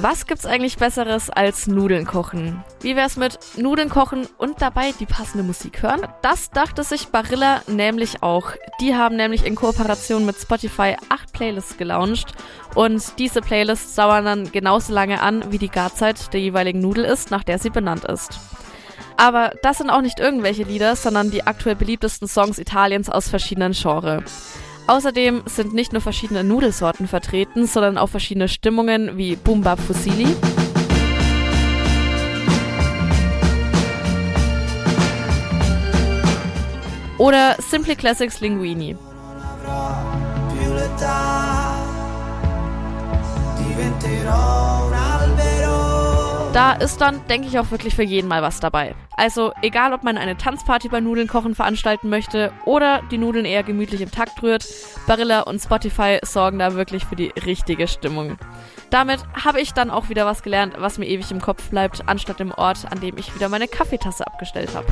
Was gibt's eigentlich Besseres als Nudeln kochen? Wie wär's mit Nudeln kochen und dabei die passende Musik hören? Das dachte sich Barilla nämlich auch. Die haben nämlich in Kooperation mit Spotify acht Playlists gelauncht und diese Playlists dauern dann genauso lange an, wie die Garzeit der jeweiligen Nudel ist, nach der sie benannt ist. Aber das sind auch nicht irgendwelche Lieder, sondern die aktuell beliebtesten Songs Italiens aus verschiedenen Genres. Außerdem sind nicht nur verschiedene Nudelsorten vertreten, sondern auch verschiedene Stimmungen wie Boom Bap Fusilli. Oder Simply Classics Linguini. Da ist dann, denke ich, auch wirklich für jeden mal was dabei. Also egal, ob man eine Tanzparty bei Nudeln kochen veranstalten möchte oder die Nudeln eher gemütlich im Takt rührt, Barilla und Spotify sorgen da wirklich für die richtige Stimmung. Damit habe ich dann auch wieder was gelernt, was mir ewig im Kopf bleibt, anstatt dem Ort, an dem ich wieder meine Kaffeetasse abgestellt habe.